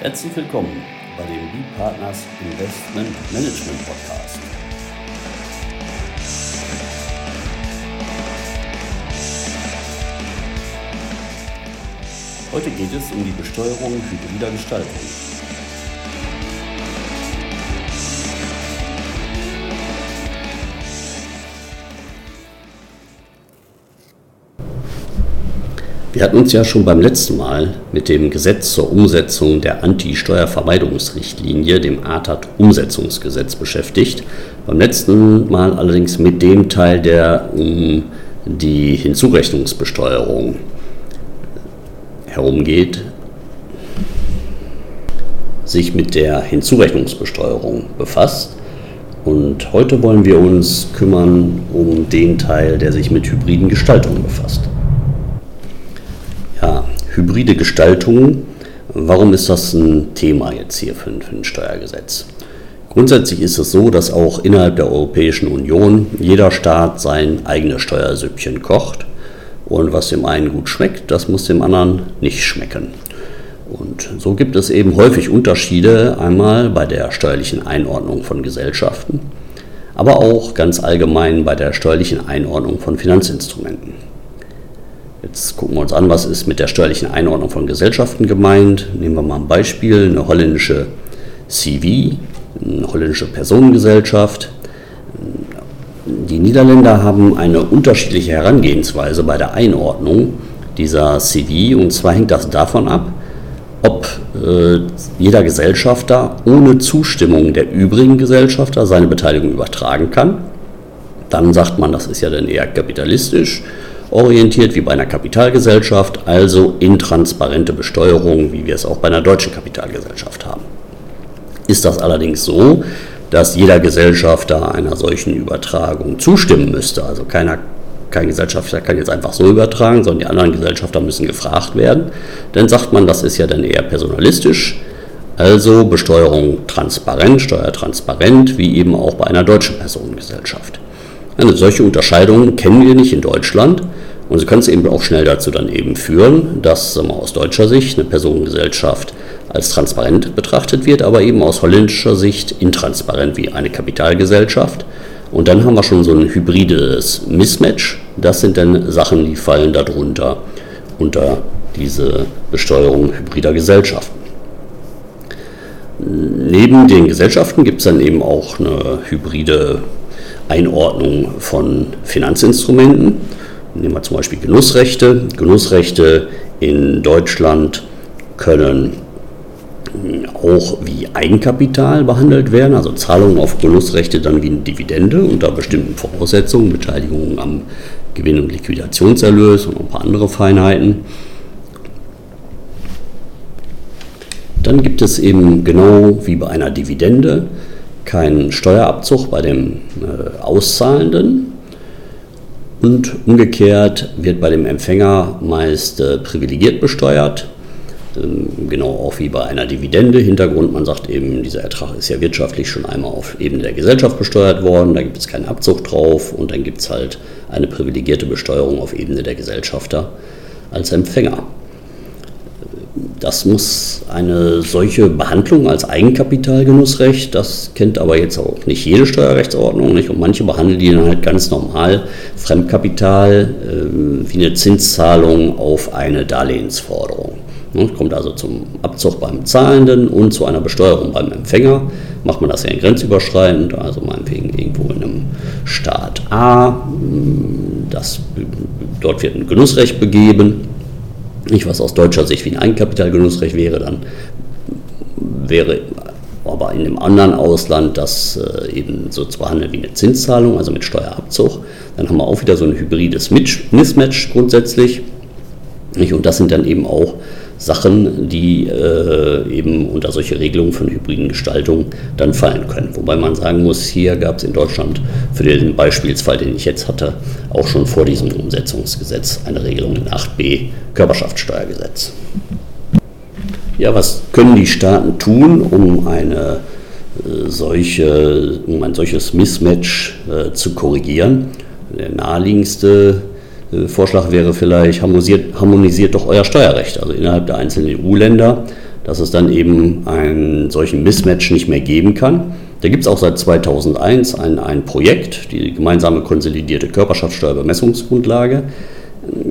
Herzlich willkommen bei dem B-Partners Investment Management Podcast. Heute geht es um die Besteuerung hybrider Gestaltung. Wir hatten uns ja schon beim letzten Mal mit dem Gesetz zur Umsetzung der Anti-Steuervermeidungsrichtlinie, dem ATAT-Umsetzungsgesetz, beschäftigt. Beim letzten Mal allerdings mit dem Teil, der um die Hinzurechnungsbesteuerung herumgeht, sich mit der Hinzurechnungsbesteuerung befasst. Und heute wollen wir uns kümmern um den Teil, der sich mit hybriden Gestaltungen befasst hybride Gestaltung. Warum ist das ein Thema jetzt hier für, für ein Steuergesetz? Grundsätzlich ist es so, dass auch innerhalb der Europäischen Union jeder Staat sein eigenes Steuersüppchen kocht. Und was dem einen gut schmeckt, das muss dem anderen nicht schmecken. Und so gibt es eben häufig Unterschiede, einmal bei der steuerlichen Einordnung von Gesellschaften, aber auch ganz allgemein bei der steuerlichen Einordnung von Finanzinstrumenten. Jetzt gucken wir uns an, was ist mit der steuerlichen Einordnung von Gesellschaften gemeint. Nehmen wir mal ein Beispiel, eine holländische CV, eine holländische Personengesellschaft. Die Niederländer haben eine unterschiedliche Herangehensweise bei der Einordnung dieser CV und zwar hängt das davon ab, ob äh, jeder Gesellschafter ohne Zustimmung der übrigen Gesellschafter seine Beteiligung übertragen kann. Dann sagt man, das ist ja dann eher kapitalistisch orientiert wie bei einer Kapitalgesellschaft, also intransparente Besteuerung, wie wir es auch bei einer deutschen Kapitalgesellschaft haben. Ist das allerdings so, dass jeder Gesellschafter einer solchen Übertragung zustimmen müsste, also keiner kein Gesellschafter kann jetzt einfach so übertragen, sondern die anderen Gesellschafter müssen gefragt werden. Dann sagt man, das ist ja dann eher personalistisch, also Besteuerung transparent, steuertransparent, wie eben auch bei einer deutschen Personengesellschaft. Eine solche Unterscheidung kennen wir nicht in Deutschland. Und sie können es eben auch schnell dazu dann eben führen, dass wir, aus deutscher Sicht eine Personengesellschaft als transparent betrachtet wird, aber eben aus holländischer Sicht intransparent wie eine Kapitalgesellschaft. Und dann haben wir schon so ein hybrides Mismatch. Das sind dann Sachen, die fallen darunter unter diese Besteuerung hybrider Gesellschaften. Neben den Gesellschaften gibt es dann eben auch eine hybride Einordnung von Finanzinstrumenten. Nehmen wir zum Beispiel Genussrechte. Genussrechte in Deutschland können auch wie Eigenkapital behandelt werden, also Zahlungen auf Genussrechte dann wie eine Dividende unter bestimmten Voraussetzungen, Beteiligung am Gewinn- und Liquidationserlös und ein paar andere Feinheiten. Dann gibt es eben genau wie bei einer Dividende keinen Steuerabzug bei dem äh, Auszahlenden und umgekehrt wird bei dem Empfänger meist äh, privilegiert besteuert, ähm, genau auch wie bei einer Dividende. Hintergrund, man sagt eben, dieser Ertrag ist ja wirtschaftlich schon einmal auf Ebene der Gesellschaft besteuert worden, da gibt es keinen Abzug drauf und dann gibt es halt eine privilegierte Besteuerung auf Ebene der Gesellschafter als Empfänger. Das muss eine solche Behandlung als Eigenkapitalgenussrecht, das kennt aber jetzt auch nicht jede Steuerrechtsordnung, nicht? Und manche behandeln die dann halt ganz normal Fremdkapital äh, wie eine Zinszahlung auf eine Darlehensforderung. Ne? Kommt also zum Abzug beim Zahlenden und zu einer Besteuerung beim Empfänger. Macht man das ja in grenzüberschreitend, also meinetwegen irgendwo in einem Staat A. Das, dort wird ein Genussrecht begeben nicht, was aus deutscher Sicht wie ein Eigenkapitalgenussrecht wäre, dann wäre aber in dem anderen Ausland das äh, eben so zu behandeln wie eine Zinszahlung, also mit Steuerabzug. Dann haben wir auch wieder so ein hybrides Mismatch grundsätzlich. Und das sind dann eben auch Sachen, die äh, eben unter solche Regelungen von hybriden Gestaltungen dann fallen können. Wobei man sagen muss, hier gab es in Deutschland für den Beispielsfall, den ich jetzt hatte, auch schon vor diesem Umsetzungsgesetz eine Regelung in 8b Körperschaftssteuergesetz. Ja, was können die Staaten tun, um eine äh, solche, um ein solches Mismatch äh, zu korrigieren? Der naheliegendste Vorschlag wäre vielleicht, harmonisiert, harmonisiert doch euer Steuerrecht. Also innerhalb der einzelnen EU-Länder dass es dann eben einen solchen Mismatch nicht mehr geben kann. Da gibt es auch seit 2001 ein, ein Projekt, die gemeinsame konsolidierte Körperschaftssteuerbemessungsgrundlage,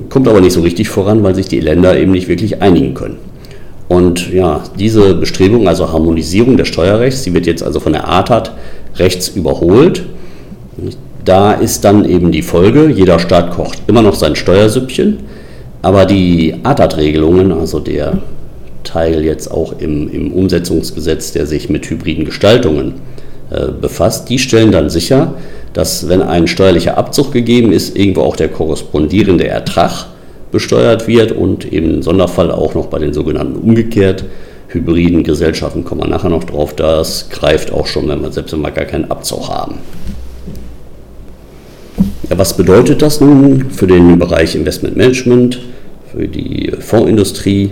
kommt aber nicht so richtig voran, weil sich die Länder eben nicht wirklich einigen können. Und ja, diese Bestrebung, also Harmonisierung des Steuerrechts, die wird jetzt also von der ATAT rechts überholt. Da ist dann eben die Folge, jeder Staat kocht immer noch sein Steuersüppchen, aber die ATAT-Regelungen, also der Teil jetzt auch im, im, Umsetzungsgesetz, der sich mit hybriden Gestaltungen äh, befasst, die stellen dann sicher, dass wenn ein steuerlicher Abzug gegeben ist, irgendwo auch der korrespondierende Ertrag besteuert wird und im Sonderfall auch noch bei den sogenannten umgekehrt hybriden Gesellschaften, kommen wir nachher noch drauf, das greift auch schon, wenn wir selbst wenn wir gar keinen Abzug haben. Was bedeutet das nun für den Bereich Investment Management, für die Fondsindustrie?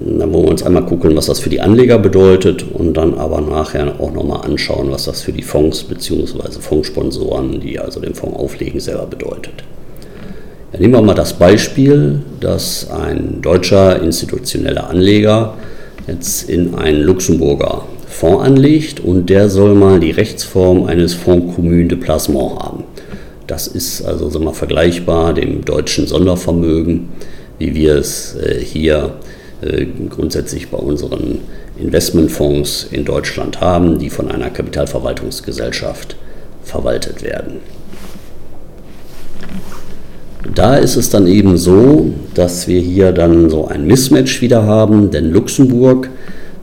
Dann wollen wir uns einmal gucken, was das für die Anleger bedeutet und dann aber nachher auch nochmal anschauen, was das für die Fonds bzw. Fondssponsoren, die also den Fonds auflegen, selber bedeutet. Ja, nehmen wir mal das Beispiel, dass ein deutscher institutioneller Anleger jetzt in einen Luxemburger Fonds anlegt und der soll mal die Rechtsform eines Fonds Commun de Placement haben. Das ist also sagen wir, vergleichbar dem deutschen Sondervermögen, wie wir es äh, hier äh, grundsätzlich bei unseren Investmentfonds in Deutschland haben, die von einer Kapitalverwaltungsgesellschaft verwaltet werden. Da ist es dann eben so, dass wir hier dann so ein Mismatch wieder haben, denn Luxemburg,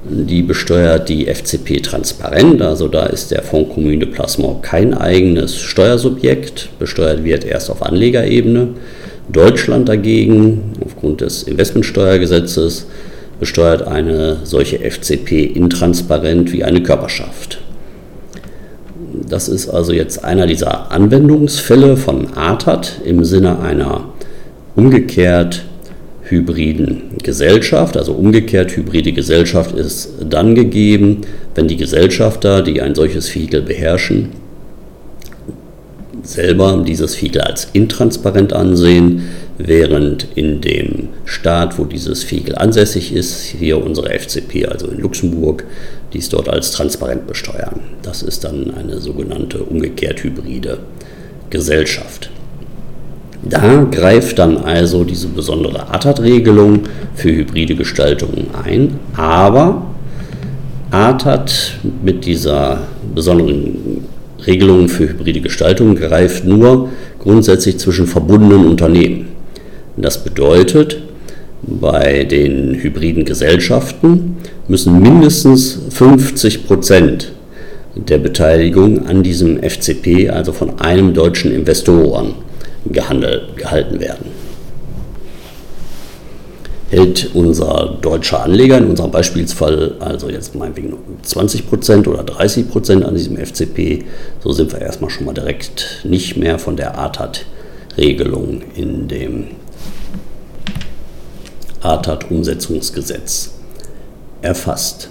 die besteuert die FCP transparent, also da ist der Fonds Commune de Placement kein eigenes Steuersubjekt, besteuert wird erst auf Anlegerebene. Deutschland dagegen, aufgrund des Investmentsteuergesetzes, besteuert eine solche FCP intransparent wie eine Körperschaft. Das ist also jetzt einer dieser Anwendungsfälle von ATAT im Sinne einer umgekehrt hybriden Gesellschaft. Also umgekehrt hybride Gesellschaft ist dann gegeben, wenn die Gesellschafter, die ein solches Vehikel beherrschen, selber dieses Vehikel als intransparent ansehen, während in dem Staat, wo dieses Vehikel ansässig ist, hier unsere FCP, also in Luxemburg, dies dort als transparent besteuern. Das ist dann eine sogenannte umgekehrt hybride Gesellschaft. Da greift dann also diese besondere ATAT-Regelung für hybride Gestaltungen ein, aber ATAT mit dieser besonderen Regelung für hybride Gestaltung greift nur grundsätzlich zwischen verbundenen Unternehmen. Das bedeutet, bei den hybriden Gesellschaften müssen mindestens 50 Prozent der Beteiligung an diesem FCP, also von einem deutschen Investoren, gehandelt, gehalten werden. Hält unser deutscher Anleger in unserem Beispielsfall also jetzt meinetwegen 20% oder 30% an diesem FCP, so sind wir erstmal schon mal direkt nicht mehr von der ATAT-Regelung in dem ATAT-Umsetzungsgesetz erfasst.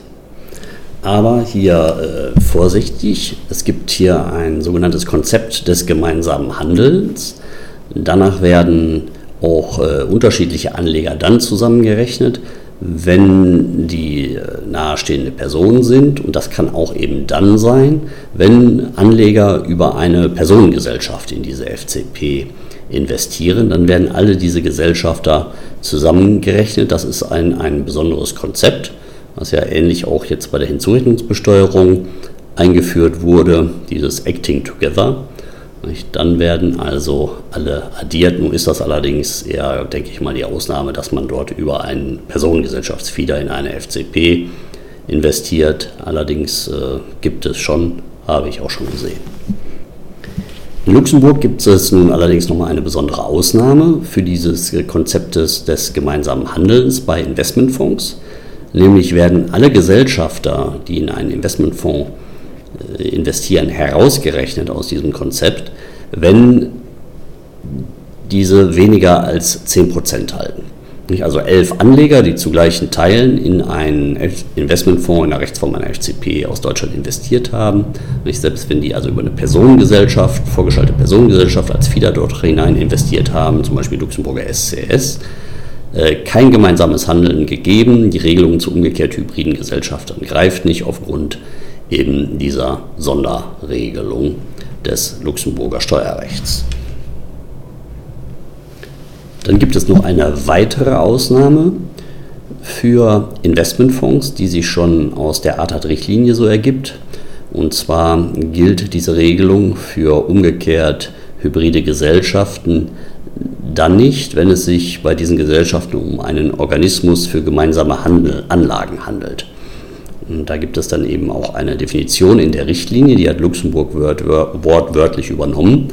Aber hier äh, vorsichtig, es gibt hier ein sogenanntes Konzept des gemeinsamen Handelns. Danach werden auch äh, unterschiedliche Anleger dann zusammengerechnet, wenn die äh, nahestehende Personen sind. Und das kann auch eben dann sein, wenn Anleger über eine Personengesellschaft in diese FCP investieren. Dann werden alle diese Gesellschafter zusammengerechnet. Das ist ein, ein besonderes Konzept, was ja ähnlich auch jetzt bei der Hinzurechnungsbesteuerung eingeführt wurde, dieses Acting Together. Dann werden also alle addiert. Nun ist das allerdings eher, denke ich mal, die Ausnahme, dass man dort über einen Personengesellschaftsfieder in eine FCP investiert. Allerdings äh, gibt es schon, habe ich auch schon gesehen. In Luxemburg gibt es nun allerdings nochmal eine besondere Ausnahme für dieses Konzept des, gemeinsamen Handelns bei Investmentfonds. Nämlich werden alle Gesellschafter, die in einen Investmentfonds investieren, herausgerechnet aus diesem Konzept, wenn diese weniger als 10% halten. Also elf Anleger, die zu gleichen Teilen in einen Investmentfonds in der Rechtsform einer FCP aus Deutschland investiert haben. Selbst wenn die also über eine Personengesellschaft, vorgeschaltete Personengesellschaft als FIDA dort hinein investiert haben, zum Beispiel Luxemburger SCS, äh, kein gemeinsames Handeln gegeben. Die Regelung zu umgekehrt hybriden Gesellschaften greift nicht aufgrund eben dieser Sonderregelung des Luxemburger Steuerrechts. Dann gibt es noch eine weitere Ausnahme für Investmentfonds, die sich schon aus der ATAT-Richtlinie so ergibt. Und zwar gilt diese Regelung für umgekehrt hybride Gesellschaften dann nicht, wenn es sich bei diesen Gesellschaften um einen Organismus für gemeinsame Handel, Anlagen handelt. Und da gibt es dann eben auch eine Definition in der Richtlinie, die hat Luxemburg wortwörtlich übernommen.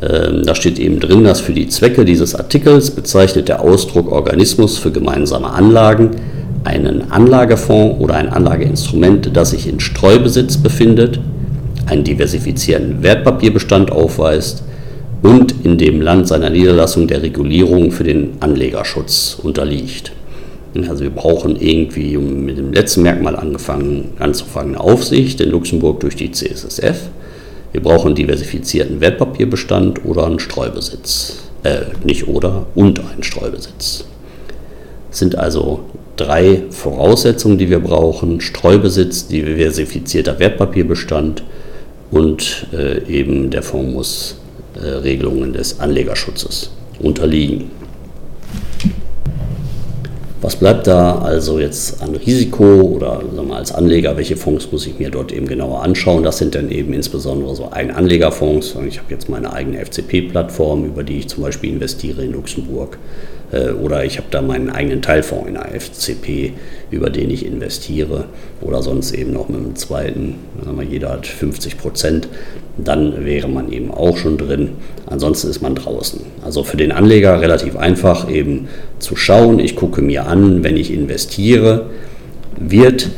Ähm, da steht eben drin, dass für die Zwecke dieses Artikels bezeichnet der Ausdruck Organismus für gemeinsame Anlagen einen Anlagefonds oder ein Anlageinstrument, das sich in Streubesitz befindet, einen diversifizierten Wertpapierbestand aufweist und in dem Land seiner Niederlassung der Regulierung für den Anlegerschutz unterliegt. Also wir brauchen irgendwie mit dem letzten Merkmal angefangen, anzufangen eine Aufsicht in Luxemburg durch die CSSF. Wir brauchen diversifizierten Wertpapierbestand oder einen Streubesitz. Äh, nicht oder, und einen Streubesitz. Das sind also drei Voraussetzungen, die wir brauchen. Streubesitz, diversifizierter Wertpapierbestand und äh, eben der Fonds muss äh, Regelungen des Anlegerschutzes unterliegen. Was bleibt da also jetzt an Risiko oder wir, als Anleger, welche Fonds muss ich mir dort eben genauer anschauen? Das sind dann eben insbesondere so Eigenanlegerfonds. Ich habe jetzt meine eigene FCP-Plattform, über die ich zum Beispiel investiere in Luxemburg. Äh, oder ich habe da meinen eigenen Teilfonds in der FCP, über den ich investiere. Oder sonst eben noch mit einem zweiten, sagen wir, jeder hat 50 Prozent. Dann wäre man eben auch schon drin. Ansonsten ist man draußen. Also für den Anleger relativ einfach eben zu schauen. Ich gucke mir an, wenn ich investiere, wird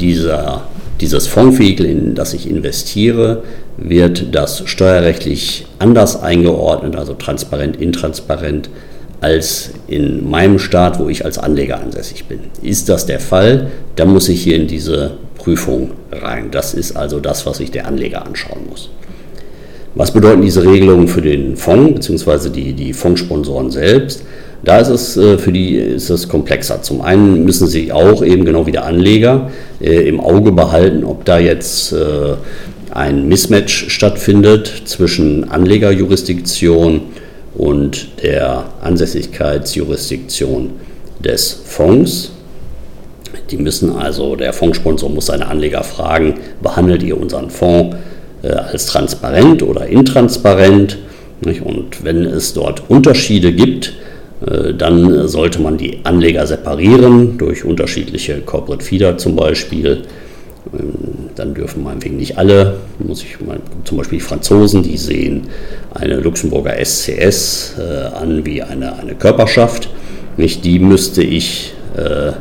dieser, dieses Fondsvehikel, in das ich investiere, wird das steuerrechtlich anders eingeordnet, also transparent, intransparent, als in meinem Staat, wo ich als Anleger ansässig bin. Ist das der Fall, dann muss ich hier in diese Prüfung rein. Das ist also das, was sich der Anleger anschauen muss. Was bedeuten diese Regelungen für den Fonds bzw. Die, die Fondssponsoren selbst? Da ist es äh, für die ist es komplexer. Zum einen müssen sie auch eben genau wie der Anleger äh, im Auge behalten, ob da jetzt äh, ein Mismatch stattfindet zwischen Anlegerjurisdiktion und der Ansässigkeitsjurisdiktion des Fonds. Die müssen also, der Fondssponsor muss seine Anleger fragen, behandelt ihr unseren Fonds äh, als transparent oder intransparent? Und wenn es dort Unterschiede gibt, äh, dann sollte man die Anleger separieren durch unterschiedliche Corporate Feeder zum Beispiel. Ähm, dann dürfen meinetwegen nicht alle, muss ich mal, zum Beispiel die Franzosen, die sehen eine Luxemburger SCS äh, an wie eine, eine Körperschaft. Nicht die müsste ich äh,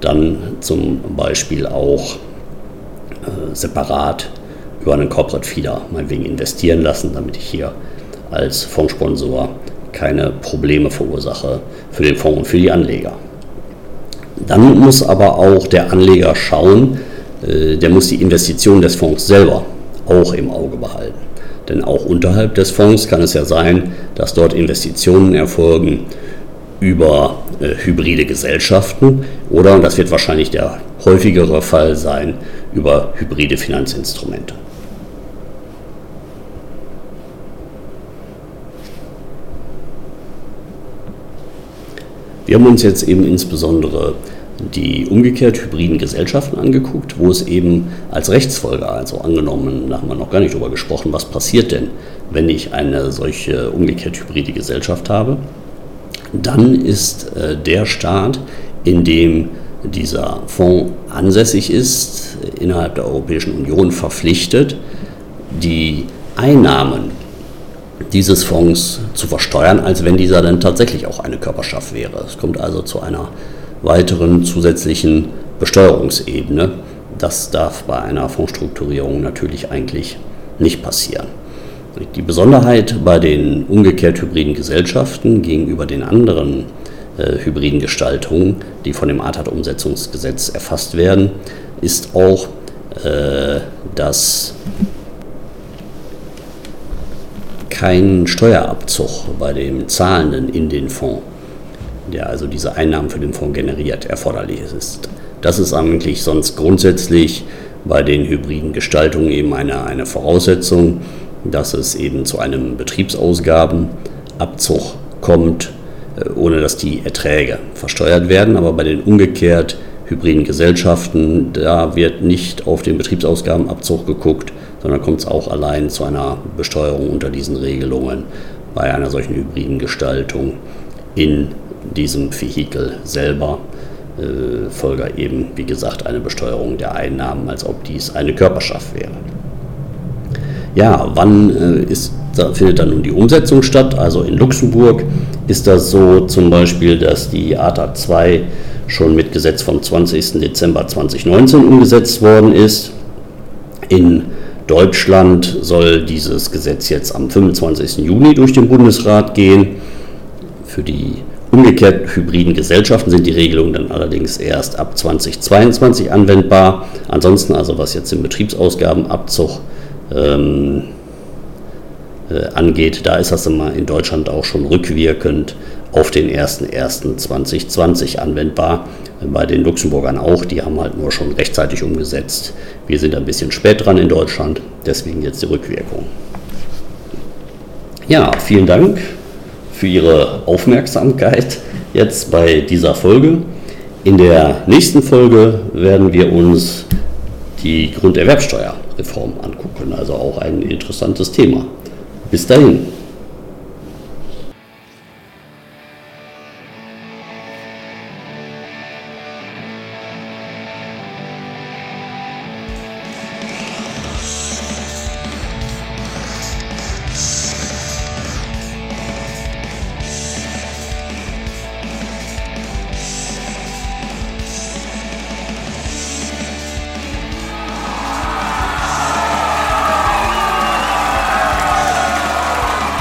dann zum Beispiel auch äh, separat über einen Corporate Feeder meinetwegen investieren lassen, damit ich hier als Fondssponsor keine Probleme verursache für den Fonds und für die Anleger. Dann muss aber auch der Anleger schauen, der muss die Investition des Fonds selber auch im Auge behalten. Denn auch unterhalb des Fonds kann es ja sein, dass dort Investitionen erfolgen über äh, hybride Gesellschaften oder, und das wird wahrscheinlich der häufigere Fall sein, über hybride Finanzinstrumente. Wir haben uns jetzt eben insbesondere die umgekehrt hybriden Gesellschaften angeguckt, wo es eben als Rechtsfolge, also angenommen, da haben wir noch gar nicht drüber gesprochen, was passiert denn, wenn ich eine solche umgekehrt hybride Gesellschaft habe, dann ist äh, der Staat, in dem dieser Fonds ansässig ist, innerhalb der Europäischen Union verpflichtet, die Einnahmen dieses Fonds zu versteuern, als wenn dieser dann tatsächlich auch eine Körperschaft wäre. Es kommt also zu einer weiteren zusätzlichen Besteuerungsebene. Das darf bei einer Fondsstrukturierung natürlich eigentlich nicht passieren. Die Besonderheit bei den umgekehrt hybriden Gesellschaften gegenüber den anderen äh, hybriden Gestaltungen, die von dem ATAT-Umsetzungsgesetz erfasst werden, ist auch, äh, dass kein Steuerabzug bei dem Zahlenden in den Fonds der also diese Einnahmen für den Fonds generiert, erforderlich ist. Das ist eigentlich sonst grundsätzlich bei den hybriden Gestaltungen eben eine, eine Voraussetzung, dass es eben zu einem Betriebsausgabenabzug kommt, äh, ohne dass die Erträge versteuert werden. Aber bei den umgekehrt hybriden Gesellschaften, da wird nicht auf den Betriebsausgabenabzug geguckt, sondern kommt es auch allein zu einer Besteuerung unter diesen Regelungen bei einer solchen hybriden Gestaltung in diesem Vehikel selber. Äh, Folger eben, wie gesagt, eine Besteuerung der Einnahmen, als ob dies eine Körperschaft wäre. Ja, wann äh, ist, da findet dann nun die Umsetzung statt? Also in Luxemburg ist das so zum Beispiel, dass die ATA 2 schon mit Gesetz vom 20. Dezember 2019 umgesetzt worden ist. In Deutschland soll dieses Gesetz jetzt am 25. Juni durch den Bundesrat gehen. Für die umgekehrt hybriden Gesellschaften sind die Regelungen dann allerdings erst ab 2022 anwendbar. Ansonsten also was jetzt den Betriebsausgabenabzug ähm, äh, angeht, da ist das immer in Deutschland auch schon rückwirkend auf den 01.01.2020 anwendbar. Bei den Luxemburgern auch, die haben halt nur schon rechtzeitig umgesetzt. Wir sind ein bisschen spät dran in Deutschland, deswegen jetzt die Rückwirkung. Ja, vielen Dank für Ihre Aufmerksamkeit jetzt bei dieser Folge. In der nächsten Folge werden wir uns die Grunderwerbsteuerreform angucken, also auch ein interessantes Thema. Bis dahin.